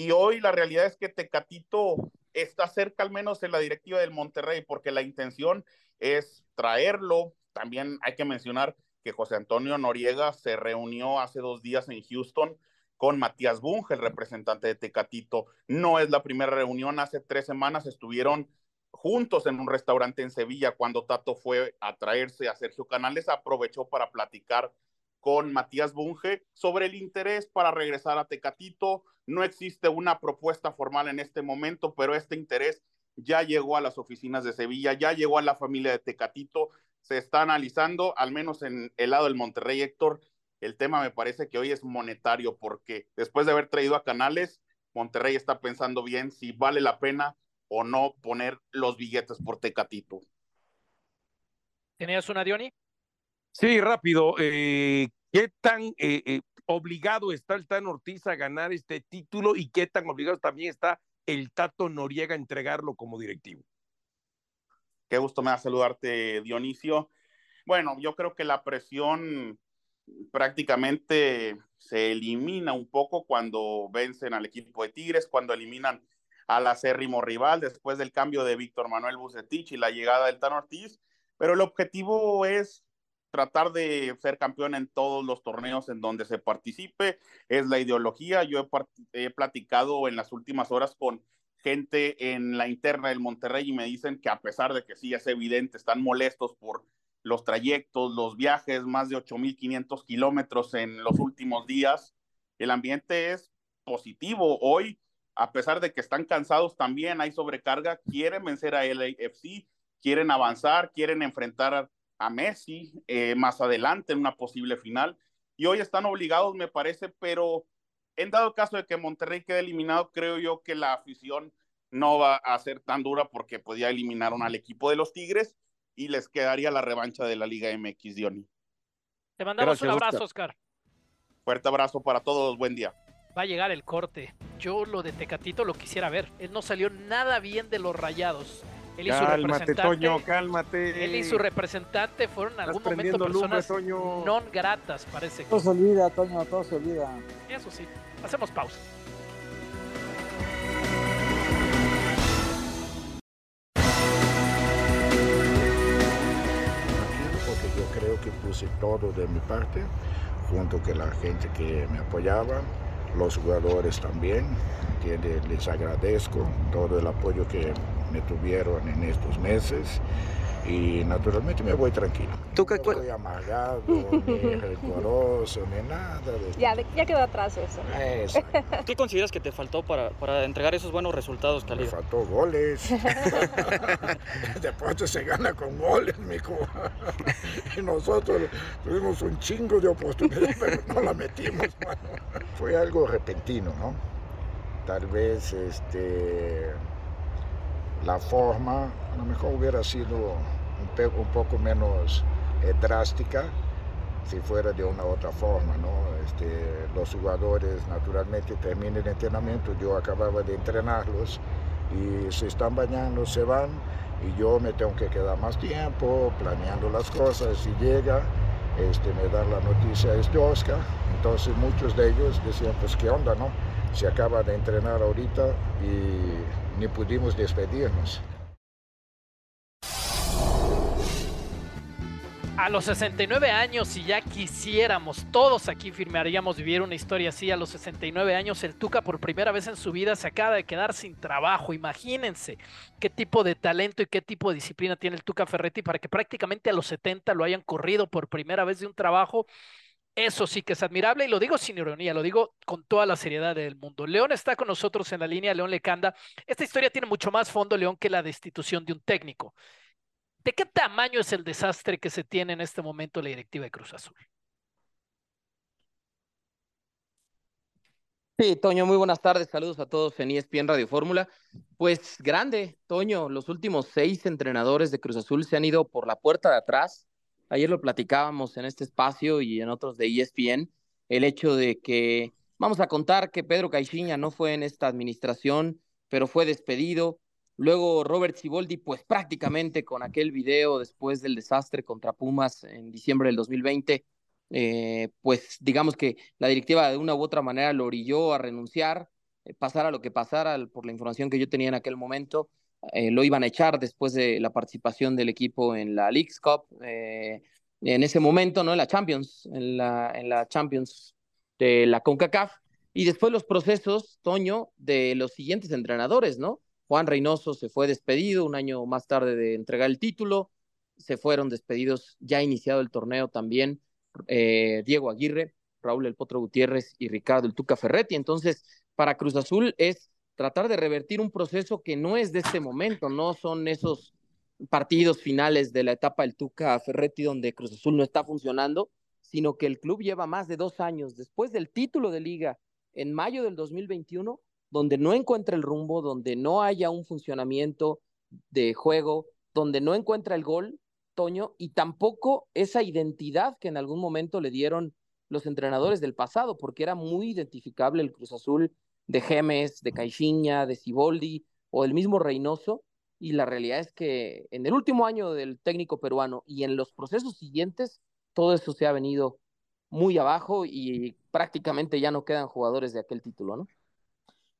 S9: Y hoy la realidad es que Tecatito está cerca al menos en la directiva del Monterrey, porque la intención es traerlo. También hay que mencionar que José Antonio Noriega se reunió hace dos días en Houston con Matías Bunge, el representante de Tecatito. No es la primera reunión, hace tres semanas estuvieron juntos en un restaurante en Sevilla cuando Tato fue a traerse a Sergio Canales, aprovechó para platicar con Matías Bunge sobre el interés para regresar a Tecatito. No existe una propuesta formal en este momento, pero este interés ya llegó a las oficinas de Sevilla, ya llegó a la familia de Tecatito, se está analizando, al menos en el lado del Monterrey, Héctor, el tema me parece que hoy es monetario, porque después de haber traído a Canales, Monterrey está pensando bien si vale la pena o no poner los billetes por Tecatito.
S3: ¿Tenías una, Diony?
S5: Sí, rápido. Eh, ¿Qué tan eh, eh, obligado está el Tan Ortiz a ganar este título y qué tan obligado también está el Tato Noriega a entregarlo como directivo?
S9: Qué gusto me da saludarte, Dionisio. Bueno, yo creo que la presión prácticamente se elimina un poco cuando vencen al equipo de Tigres, cuando eliminan al acérrimo rival después del cambio de Víctor Manuel Bucetich y la llegada del Tan Ortiz. Pero el objetivo es tratar de ser campeón en todos los torneos en donde se participe, es la ideología. Yo he, platicado en las últimas horas con gente en la interna del Monterrey y me dicen que a pesar de que sí es evidente, están molestos por los trayectos, los viajes, más de 8.500 kilómetros en los últimos días, el ambiente es positivo. Hoy, a pesar de que están cansados también, hay sobrecarga, quieren vencer a LAFC, quieren avanzar, quieren enfrentar a Messi eh, más adelante en una posible final. Y hoy están obligados, me parece, pero en dado caso de que Monterrey quede eliminado, creo yo que la afición no va a ser tan dura porque pues ya eliminaron al equipo de los Tigres y les quedaría la revancha de la Liga MX, Diony.
S3: Te mandamos un abrazo, Oscar.
S9: Fuerte abrazo para todos, buen día.
S3: Va a llegar el corte. Yo lo de Tecatito lo quisiera ver. Él no salió nada bien de los rayados. Él y
S5: cálmate, su representante, Toño, cálmate.
S3: Él y su representante fueron en algún momento personas non gratas, parece que.
S4: Todo se olvida, Toño, todo se olvida.
S3: Eso sí. Hacemos pausa.
S1: Porque yo creo que puse todo de mi parte, junto con la gente que me apoyaba, los jugadores también, les agradezco todo el apoyo que me tuvieron en estos meses y naturalmente me voy tranquilo.
S11: ¿Tú qué
S1: no estoy amargado, ni rencoroso, ni nada. De...
S12: Ya, ya quedó atrás eso.
S1: eso.
S11: ¿Qué consideras que te faltó para, para entregar esos buenos resultados, Cali?
S1: Me faltó goles. Después se gana con goles, mijo. y nosotros tuvimos un chingo de oportunidades, pero no la metimos, mano. Fue algo repentino, ¿no? Tal vez este la forma a lo mejor hubiera sido un, poco menos eh, drástica si fuera de una otra forma, ¿no? Este, los jugadores naturalmente terminan el entrenamiento, yo acababa de entrenarlos y se están bañando, se van y yo me tengo que quedar más tiempo planeando las cosas y llega, este, me dan la noticia es de Oscar, entonces muchos de ellos decían pues qué onda, ¿no? Se acaba de entrenar ahorita y ni pudimos despedirnos.
S3: A los 69 años, si ya quisiéramos, todos aquí firmaríamos vivir una historia así. A los 69 años, el Tuca por primera vez en su vida se acaba de quedar sin trabajo. Imagínense qué tipo de talento y qué tipo de disciplina tiene el Tuca Ferretti para que prácticamente a los 70 lo hayan corrido por primera vez de un trabajo eso sí que es admirable y lo digo sin ironía, lo digo con toda la seriedad del mundo. León está con nosotros en la línea, León Lecanda. Esta historia tiene mucho más fondo, León, que la destitución de un técnico. ¿De qué tamaño es el desastre que se tiene en este momento la directiva de Cruz Azul?
S13: Sí, Toño, muy buenas tardes. Saludos a todos en ESPN Radio Fórmula. Pues grande, Toño, los últimos seis entrenadores de Cruz Azul se han ido por la puerta de atrás ayer lo platicábamos en este espacio y en otros de ESPN, el hecho de que vamos a contar que Pedro Caixinha no fue en esta administración, pero fue despedido. Luego Robert Ciboldi, pues prácticamente con aquel video después del desastre contra Pumas en diciembre del 2020, eh, pues digamos que la directiva de una u otra manera lo orilló a renunciar, eh, pasara lo que pasara por la información que yo tenía en aquel momento. Eh, lo iban a echar después de la participación del equipo en la League's Cup, eh, en ese momento, ¿no? En la Champions, en la, en la Champions de la CONCACAF, y después los procesos, Toño, de los siguientes entrenadores, ¿no? Juan Reynoso se fue despedido un año más tarde de entregar el título, se fueron despedidos ya iniciado el torneo también eh, Diego Aguirre, Raúl El Potro Gutiérrez y Ricardo El Tuca Ferretti. Entonces, para Cruz Azul es tratar de revertir un proceso que no es de este momento, no son esos partidos finales de la etapa del Tuca Ferretti donde Cruz Azul no está funcionando, sino que el club lleva más de dos años después del título de liga en mayo del 2021, donde no encuentra el rumbo, donde no haya un funcionamiento de juego, donde no encuentra el gol, Toño, y tampoco esa identidad que en algún momento le dieron los entrenadores del pasado, porque era muy identificable el Cruz Azul de Gemes, de Caixinha, de Ciboldi o el mismo Reynoso. Y la realidad es que en el último año del técnico peruano y en los procesos siguientes, todo eso se ha venido muy abajo y prácticamente ya no quedan jugadores de aquel título, ¿no?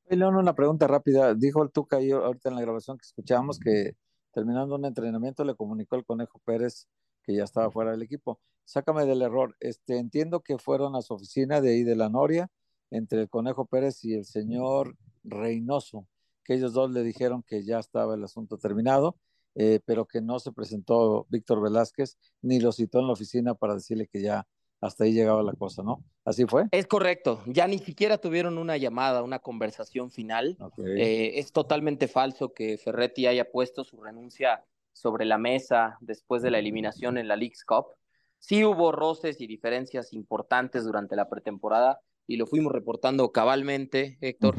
S4: León, una pregunta rápida. Dijo el Tuca ahorita en la grabación que escuchábamos que terminando un entrenamiento le comunicó el Conejo Pérez que ya estaba fuera del equipo. Sácame del error. Este, entiendo que fueron a su oficina de ahí de la Noria entre el Conejo Pérez y el señor Reynoso, que ellos dos le dijeron que ya estaba el asunto terminado, eh, pero que no se presentó Víctor Velázquez ni lo citó en la oficina para decirle que ya hasta ahí llegaba la cosa, ¿no? ¿Así fue?
S13: Es correcto, ya ni siquiera tuvieron una llamada, una conversación final. Eh, es totalmente falso que Ferretti haya puesto su renuncia sobre la mesa después de la eliminación en la League's Cup. Sí hubo roces y diferencias importantes durante la pretemporada, y lo fuimos reportando cabalmente, Héctor,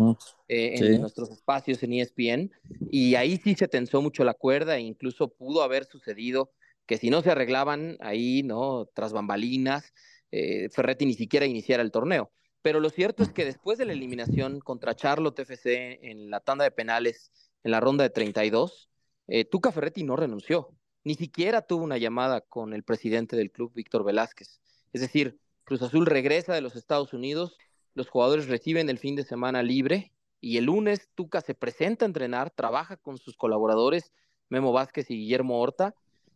S13: eh, en nuestros espacios en ESPN, y ahí sí se tensó mucho la cuerda e incluso pudo haber sucedido que si no se arreglaban ahí, ¿no? Tras bambalinas, eh, Ferretti ni siquiera iniciara el torneo. Pero lo cierto es que después de la eliminación contra Charlotte FC en la tanda de penales, en la ronda de 32, eh, Tuca Ferretti no renunció, ni siquiera tuvo una llamada con el presidente del club, Víctor Velázquez. Es decir, Cruz Azul regresa de los Estados Unidos, los jugadores reciben el fin de semana libre y el lunes Tuca se presenta a entrenar, trabaja con sus colaboradores Memo Vázquez y Guillermo Horta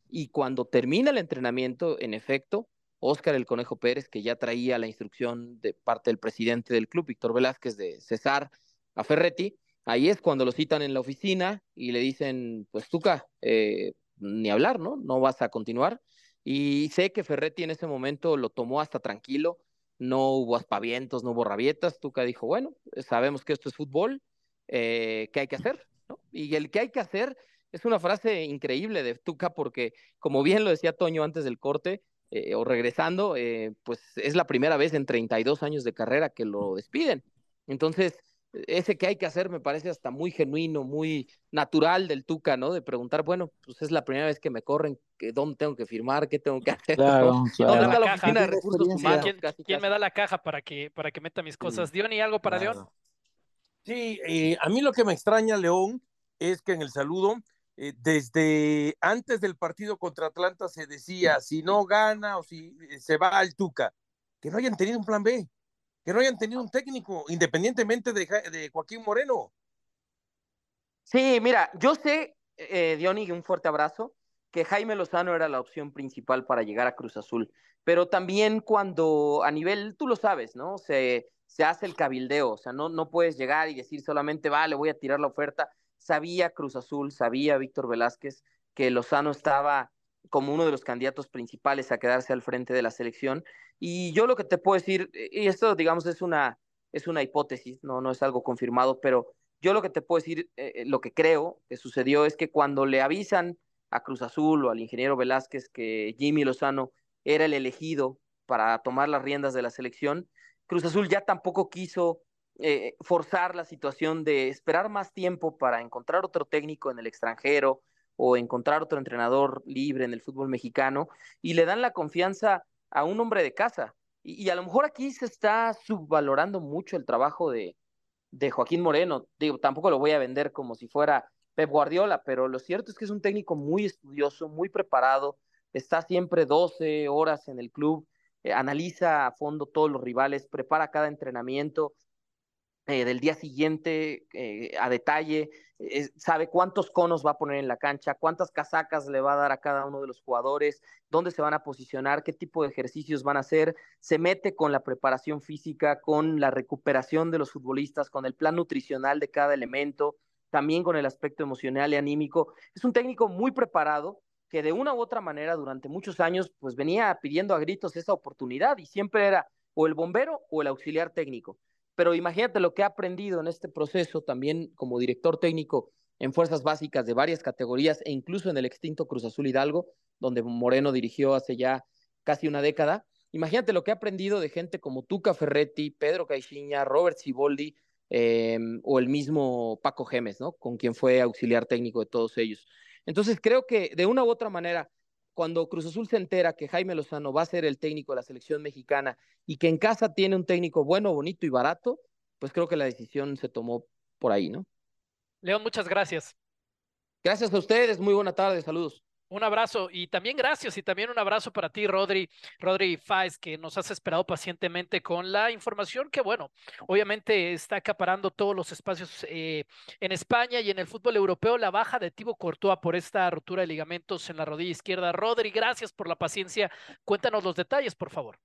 S13: y cuando termina el entrenamiento, en efecto, Óscar el Conejo Pérez, que ya traía la instrucción de parte del presidente del club, Víctor Velázquez, de cesar a Ferretti, Ahí es cuando lo citan en la oficina y le dicen, pues Tuca, eh, ni hablar, ¿no? No vas a continuar. Y sé que Ferretti en ese momento lo tomó hasta tranquilo, no hubo aspavientos, no hubo rabietas. Tuca dijo, bueno, sabemos que esto es fútbol, eh, ¿qué hay que hacer? Y el que hay que hacer es una frase increíble de Tuca porque, como bien lo decía Toño antes del corte, eh, o regresando, eh, pues es la primera vez en 32 años de carrera que lo despiden. Entonces, ese que hay que hacer me parece hasta muy genuino, muy natural del Tuca, ¿no? De preguntar, bueno, pues es la primera vez que me corren, ¿dónde tengo que firmar? ¿Qué tengo que hacer?
S4: Claro,
S13: ¿Dónde
S3: está
S13: la oficina de recursos humanos?
S3: ¿Quién, me da la caja para que, para que meta mis cosas? ¿Diony, algo para León?
S5: Sí, eh, a mí lo que me extraña, León, es que en el saludo, eh, desde antes del partido contra Atlanta se decía, si no gana o si eh, se va al Tuca, que no hayan tenido un plan B que no hayan tenido un técnico, independientemente de, Joaquín Moreno.
S13: Sí, mira, yo sé, eh, Diony, un fuerte abrazo, que Jaime Lozano era la opción principal para llegar a Cruz Azul, pero también cuando a nivel, tú lo sabes, ¿no? Se, se hace el cabildeo, o sea, no, no puedes llegar y decir solamente, vale, voy a tirar la oferta. Sabía Cruz Azul, sabía Víctor Velázquez que Lozano estaba como uno de los candidatos principales a quedarse al frente de la selección. Y yo lo que te puedo decir, y esto digamos es una, es una hipótesis, no, no es algo confirmado, pero yo lo que te puedo decir, eh, eh, lo que creo que sucedió es que cuando le avisan a Cruz Azul o al ingeniero Velázquez que Jimmy Lozano era el elegido para tomar las riendas de la selección, Cruz Azul ya tampoco quiso eh, forzar la situación de esperar más tiempo para encontrar otro técnico en el extranjero o encontrar otro entrenador libre en el fútbol mexicano y le dan la confianza a un hombre de casa. Y, a lo mejor aquí se está subvalorando mucho el trabajo de, de Joaquín Moreno. Digo, tampoco lo voy a vender como si fuera Pep Guardiola, pero lo cierto es que es un técnico muy estudioso, muy preparado, está siempre 12 horas en el club, eh, analiza a fondo todos los rivales, prepara cada entrenamiento eh, del día siguiente eh, a detalle, sabe cuántos conos va a poner en la cancha, cuántas casacas le va a dar a cada uno de los jugadores, dónde se van a posicionar, qué tipo de ejercicios van a hacer, se mete con la preparación física, con la recuperación de los futbolistas, con el plan nutricional de cada elemento, también con el aspecto emocional y anímico. Es un técnico muy preparado que de una u otra manera durante muchos años pues venía pidiendo a gritos esa oportunidad y siempre era o el bombero o el auxiliar técnico pero imagínate lo que ha aprendido en este proceso también como director técnico en fuerzas básicas de varias categorías e incluso en el extinto Cruz Azul Hidalgo, donde Moreno dirigió hace ya casi una década. Imagínate lo que ha aprendido de gente como Tuca Ferretti, Pedro Caixinha, Robert Ciboldi em, o el mismo Paco Gemes, ¿no? Con quien fue auxiliar técnico de todos ellos. Entonces creo que de una u otra manera cuando Cruz Azul se entera que Jaime Lozano va a ser el técnico de la selección mexicana y que en casa tiene un técnico bueno, bonito y barato, pues creo que la decisión se tomó por ahí, ¿no?
S3: León, muchas gracias.
S13: Gracias a ustedes, muy buena tarde, saludos.
S3: Un abrazo y también gracias y también un abrazo para ti, Rodri, Rodri Fáez, que nos has esperado pacientemente con la información que, bueno, obviamente está acaparando todos los espacios eh, en España y en el fútbol europeo. La baja de Tibo Courtois por esta rotura de ligamentos en la rodilla izquierda. Rodri, gracias por la paciencia. Cuéntanos los detalles, por favor.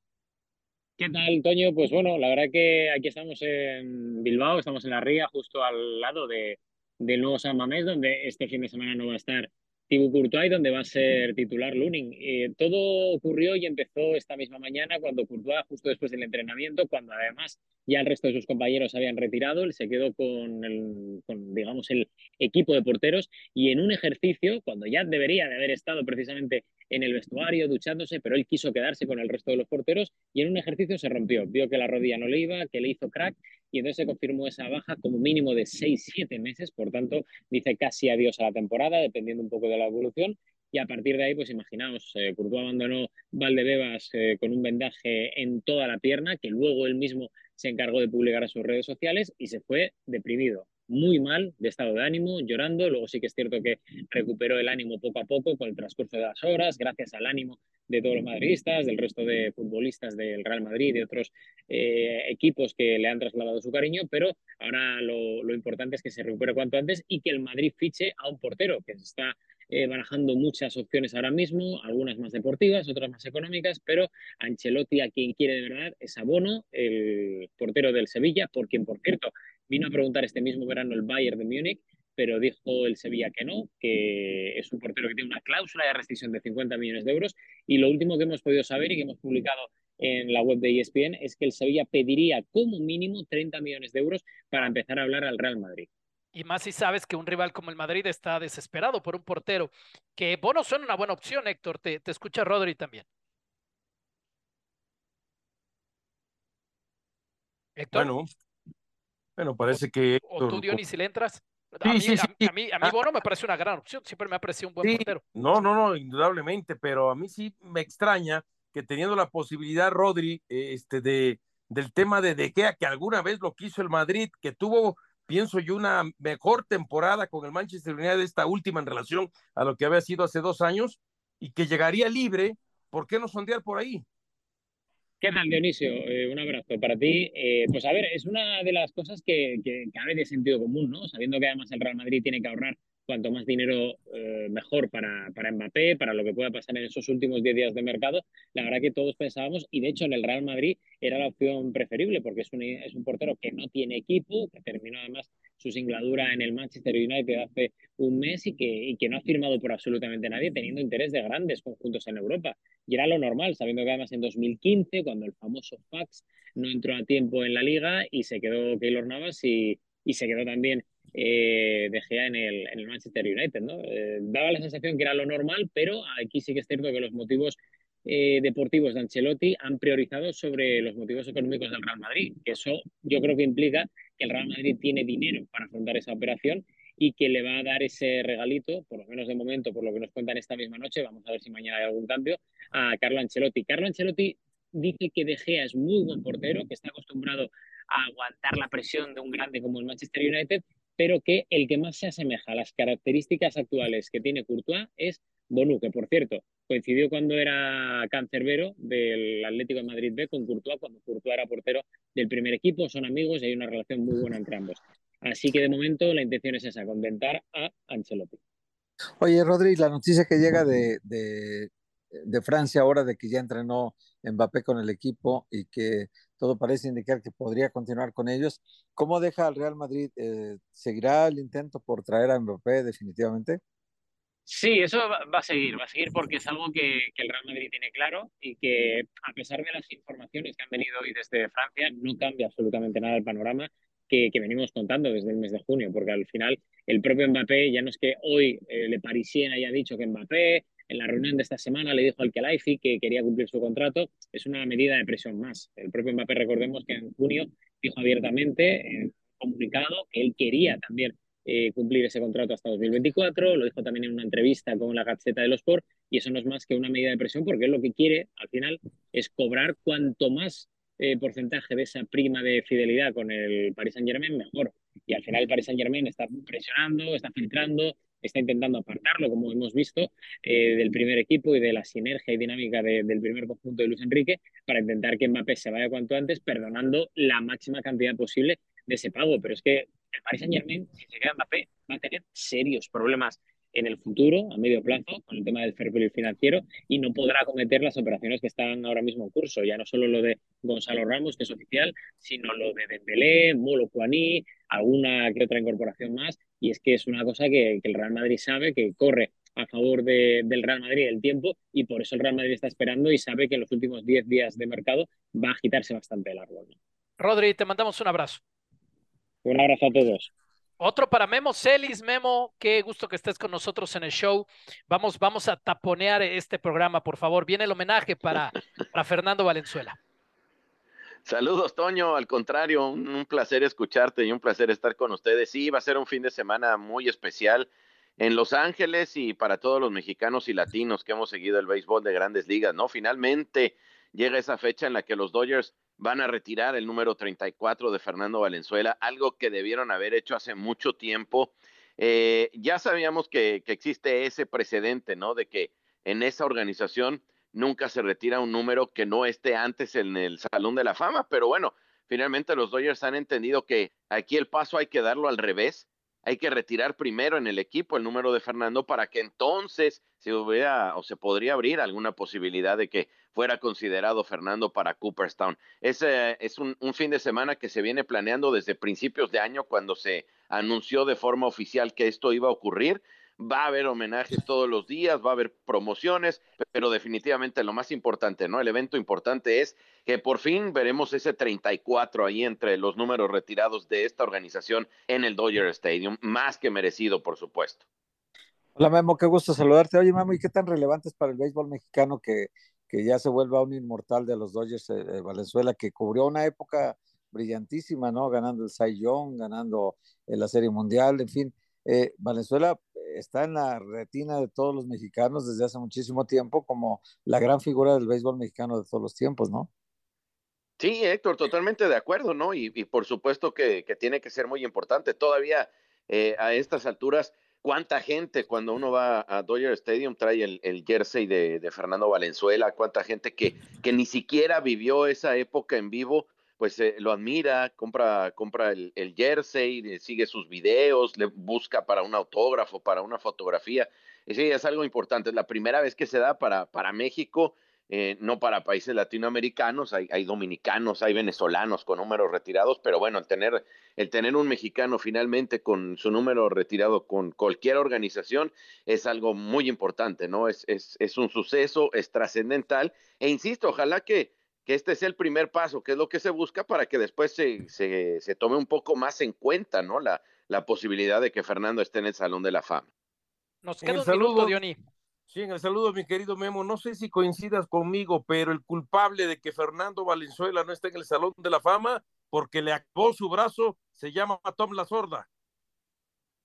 S12: ¿Qué tal, Toño? Pues bueno, la verdad que aquí estamos en Bilbao, estamos en la Ría, justo al lado de, nuevo San Mamés, donde este fin de semana no va a estar Thibaut Courtois, donde va a ser titular Lunin. Eh, todo ocurrió y empezó esta misma mañana cuando Courtois, justo después del entrenamiento, cuando además ya el resto de sus compañeros habían retirado, él se quedó con, el, con, digamos, el equipo de porteros y en un ejercicio, cuando ya debería de haber estado precisamente en el vestuario duchándose, pero él quiso quedarse con el resto de los porteros y en un ejercicio se rompió. Vio que la rodilla no le iba, que le hizo crack y entonces se confirmó esa baja como mínimo de 6-7 meses, por tanto dice casi adiós a la temporada, dependiendo un poco de la evolución. Y a partir de ahí, pues imaginaos, eh, Courtois abandonó Valdebebas eh, con un vendaje en toda la pierna, que luego él mismo se encargó de publicar a sus redes sociales y se fue deprimido muy mal de estado de ánimo, llorando. Luego sí que es cierto que recuperó el ánimo poco a poco con el transcurso de las horas, gracias al ánimo de todos los madridistas, del resto de futbolistas del Real Madrid, de otros eh, equipos que le han trasladado su cariño, pero ahora lo, importante es que se recupere cuanto antes y que el Madrid fiche a un portero, que se está eh, barajando muchas opciones ahora mismo, algunas más deportivas, otras más económicas, pero Ancelotti a quien quiere de verdad es Abono, el portero del Sevilla, por quien, por cierto, Vino a preguntar este mismo verano el Bayern de Múnich, pero dijo el Sevilla que no, que es un portero que tiene una cláusula de restricción de 50 millones de euros. Y lo último que hemos podido saber y que hemos publicado en la web de ESPN es que el Sevilla pediría como mínimo 30 millones de euros para empezar a hablar al Real Madrid.
S3: Y más si sabes que un rival como el Madrid está desesperado por un portero, que Bono suena una buena opción, Héctor. Te, te escucha Rodri también.
S5: Héctor. Bueno, bueno, parece que.
S3: ¿O tú, Diony, si le entras? A, mí, a, mí, a mí, ah. Bono me parece una gran opción, siempre me ha parecido un buen portero.
S5: No, no, no, indudablemente, pero a mí sí me extraña que teniendo la posibilidad, Rodri, este, de, del tema de De Gea, que alguna vez lo quiso el Madrid, que tuvo pienso yo, una mejor temporada con el Manchester United, esta última en relación a lo que había sido hace dos años, y que llegaría libre, ¿por qué no sondear por ahí?
S12: ¿Qué tal, Dionisio? Eh, un abrazo para ti. Eh, pues a ver, es una de las cosas que, que de sentido común, ¿no? Sabiendo que además el Real Madrid tiene que ahorrar cuanto más dinero eh, mejor para, para Mbappé, para lo que pueda pasar en esos últimos 10 días de mercado. La verdad que todos pensábamos, y de hecho en el Real Madrid era la opción preferible, porque es un, es un portero que no tiene equipo, que terminó además su singladura en el Manchester United hace un mes y que, y que no ha firmado por absolutamente nadie, teniendo interés de grandes conjuntos en Europa. Y era lo normal, sabiendo que además en 2015, cuando el famoso Fax no entró a tiempo en la liga y se quedó Keylor Navas y, y se quedó también eh, de Gea en el, Manchester United. ¿no? Eh, daba la sensación que era lo normal, pero aquí sí que es cierto que los motivos eh, deportivos de Ancelotti han priorizado sobre los motivos económicos del Real Madrid. Eso yo creo que implica que el Real Madrid tiene dinero para afrontar esa operación y que le va a dar ese regalito, por lo menos de momento, por lo que nos cuentan esta misma noche, vamos a ver si mañana hay algún cambio, a Carlo Ancelotti. Carlo Ancelotti dice que De Gea es muy buen portero, que está acostumbrado a aguantar la presión de un grande como el Manchester United pero que el que más se asemeja a las características actuales que tiene Courtois es Bonu, que por cierto coincidió cuando era cancerbero del Atlético de Madrid B con Courtois, cuando Courtois era portero del primer equipo, son amigos y hay una relación muy buena entre ambos. Así que de momento la intención es esa, contentar a Ancelotti.
S4: Oye, Rodri, la noticia que llega de, de, Francia ahora de que ya entrenó Mbappé con el equipo y que todo parece indicar que podría continuar con ellos. ¿Cómo deja al Real Madrid? Eh, ¿Seguirá el intento por traer a Mbappé definitivamente?
S12: Sí, eso va a seguir, va a seguir porque es algo que, el Real Madrid tiene claro y que a pesar de las informaciones que han venido hoy desde Francia, no cambia absolutamente nada el panorama que, venimos contando desde el mes de junio, porque al final el propio Mbappé, ya no es que hoy eh, Le Parisien haya dicho que Mbappé en la reunión de esta semana le dijo al Kelaifi que quería cumplir su contrato. Es una medida de presión más. El propio Mbappé, recordemos que en junio dijo abiertamente en un comunicado que él quería también eh, cumplir ese contrato hasta 2024. Lo dijo también en una entrevista con la Gaceta de los Sport. Y eso no es más que una medida de presión porque lo que quiere al final es cobrar cuanto más eh, porcentaje de esa prima de fidelidad con el Paris Saint Germain, mejor. Y al final el Paris Saint Germain está presionando, está filtrando, está intentando apartarlo, como hemos visto, eh, del primer equipo y de la sinergia y dinámica del primer conjunto de Luis Enrique para intentar que Mbappé se vaya cuanto antes, perdonando la máxima cantidad posible de ese pago. Pero es que el Paris Saint Germain, si se queda Mbappé, va a tener serios problemas en el futuro, a medio plazo, con el tema del fair financiero, y no podrá cometer las operaciones que están ahora mismo en curso. Ya no solo lo de Gonzalo Ramos, que es oficial, sino lo de Dembélé, Molo Cuaní, alguna que otra incorporación más, y es que es una cosa que, el Real Madrid sabe, que corre a favor del Real Madrid el tiempo, y por eso el Real Madrid está esperando y sabe que en los últimos 10 días de mercado va a agitarse bastante el árbol.
S3: Rodri, te mandamos un abrazo.
S12: Un abrazo a todos.
S3: Otro para Memo Celis. Memo, qué gusto que estés con nosotros en el show. Vamos, vamos a taponear este programa, por favor. Viene el homenaje para, para Fernando Valenzuela.
S14: Saludos, Toño. Al contrario, un, placer escucharte y un placer estar con ustedes. Sí, va a ser un fin de semana muy especial en Los Ángeles y para todos los mexicanos y latinos que hemos seguido el béisbol de grandes ligas, ¿no? Finalmente llega esa fecha en la que los Dodgers van a retirar el número 34 de Fernando Valenzuela, algo que debieron haber hecho hace mucho tiempo. Eh, ya sabíamos que, que, existe ese precedente, ¿no? De que en esa organización nunca se retira un número que no esté antes en el Salón de la Fama, pero bueno, finalmente los Dodgers han entendido que aquí el paso hay que darlo al revés hay que retirar primero en el equipo el número de Fernando para que entonces se hubiera o se podría abrir alguna posibilidad de que fuera considerado Fernando para Cooperstown. Es, es un, un, fin de semana que se viene planeando desde principios de año cuando se anunció de forma oficial que esto iba a ocurrir va a haber homenajes todos los días, va a haber promociones, pero definitivamente lo más importante, ¿no? El evento importante es que por fin veremos ese 34 ahí entre los números retirados de esta organización en el Dodger Stadium, más que merecido, por supuesto.
S4: Hola Memo, qué gusto saludarte. Oye Memo, ¿y qué tan relevante es para el béisbol mexicano que, que ya se vuelva un inmortal de los Dodgers de eh, Valenzuela, que cubrió una época brillantísima, ¿no? Ganando el Cy Young, ganando la Serie Mundial, en fin. Eh, Valenzuela está en la retina de todos los mexicanos desde hace muchísimo tiempo como la gran figura del béisbol mexicano de todos los tiempos, ¿no?
S14: Sí, Héctor, totalmente de acuerdo, ¿no? Y, por supuesto que, tiene que ser muy importante. Todavía eh, a estas alturas, ¿cuánta gente cuando uno va a Dodger Stadium trae el, jersey de, de, Fernando Valenzuela? ¿Cuánta gente que, que ni siquiera vivió esa época en vivo? Pues eh, lo admira, compra, compra el, jersey, sigue sus videos, le busca para un autógrafo, para una fotografía. Sí, es algo importante. Es la primera vez que se da para, para México, eh, no para países latinoamericanos. Hay, hay, dominicanos, hay venezolanos con números retirados, pero bueno, el tener, el tener un mexicano finalmente con su número retirado con cualquier organización es algo muy importante, ¿no? Es, es, es un suceso, es trascendental. E insisto, ojalá que que este es el primer paso, que es lo que se busca para que después se, se, tome un poco más en cuenta, ¿no? La, la posibilidad de que Fernando esté en el Salón de la Fama.
S3: Nos queda un saludo, Diony.
S5: Sí, en el saludo, mi querido Memo. No sé si coincidas conmigo, pero el culpable de que Fernando Valenzuela no esté en el Salón de la Fama porque le acabó su brazo se llama Tom La Sorda.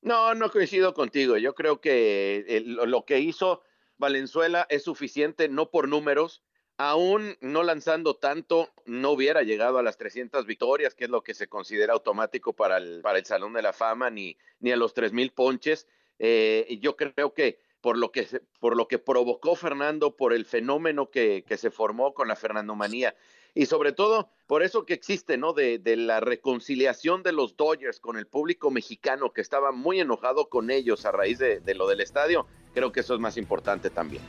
S14: No, no coincido contigo. Yo creo que lo que hizo Valenzuela es suficiente, no por números, aún no lanzando tanto, no hubiera llegado a las 300 victorias, que es lo que se considera automático para el, para el Salón de la Fama, ni, ni a los 3.000 ponches. Eh, yo creo que por lo que, por lo que provocó Fernando, por el fenómeno que, que se formó con la Fernandomanía, y sobre todo por eso que existe, ¿no? De, de, la reconciliación de los Dodgers con el público mexicano que estaba muy enojado con ellos a raíz de, de lo del estadio, creo que eso es más importante también.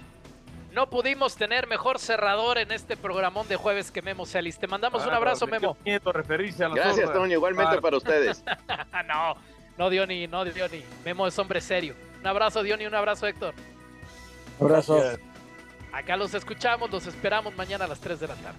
S3: No pudimos tener mejor cerrador en este programón de jueves que Memo Celis. Te mandamos un abrazo, Memo.
S5: referirse a
S14: Gracias, Toño. Igualmente para ustedes.
S3: no, no Diony, no Diony. Memo es hombre serio. Un abrazo, Diony, un abrazo, Héctor.
S4: Un abrazo.
S3: Acá los escuchamos, los esperamos mañana a las 3 de la tarde.